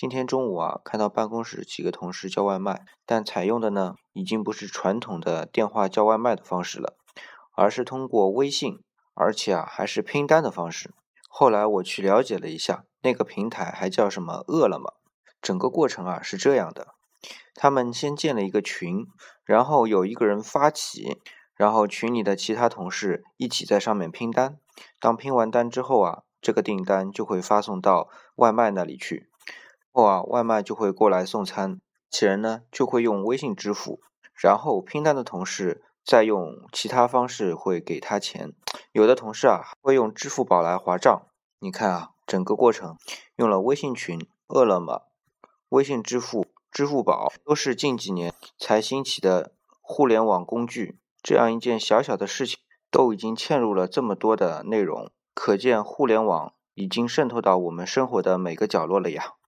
今天中午啊，看到办公室几个同事叫外卖，但采用的呢，已经不是传统的电话叫外卖的方式了，而是通过微信，而且啊，还是拼单的方式。后来我去了解了一下，那个平台还叫什么饿了么。整个过程啊是这样的：他们先建了一个群，然后有一个人发起，然后群里的其他同事一起在上面拼单。当拼完单之后啊，这个订单就会发送到外卖那里去，后啊外卖就会过来送餐，其人呢就会用微信支付，然后拼单的同事再用其他方式会给他钱，有的同事啊会用支付宝来划账。你看啊，整个过程用了微信群、饿了么。微信支付、支付宝都是近几年才兴起的互联网工具，这样一件小小的事情都已经嵌入了这么多的内容，可见互联网已经渗透到我们生活的每个角落了呀。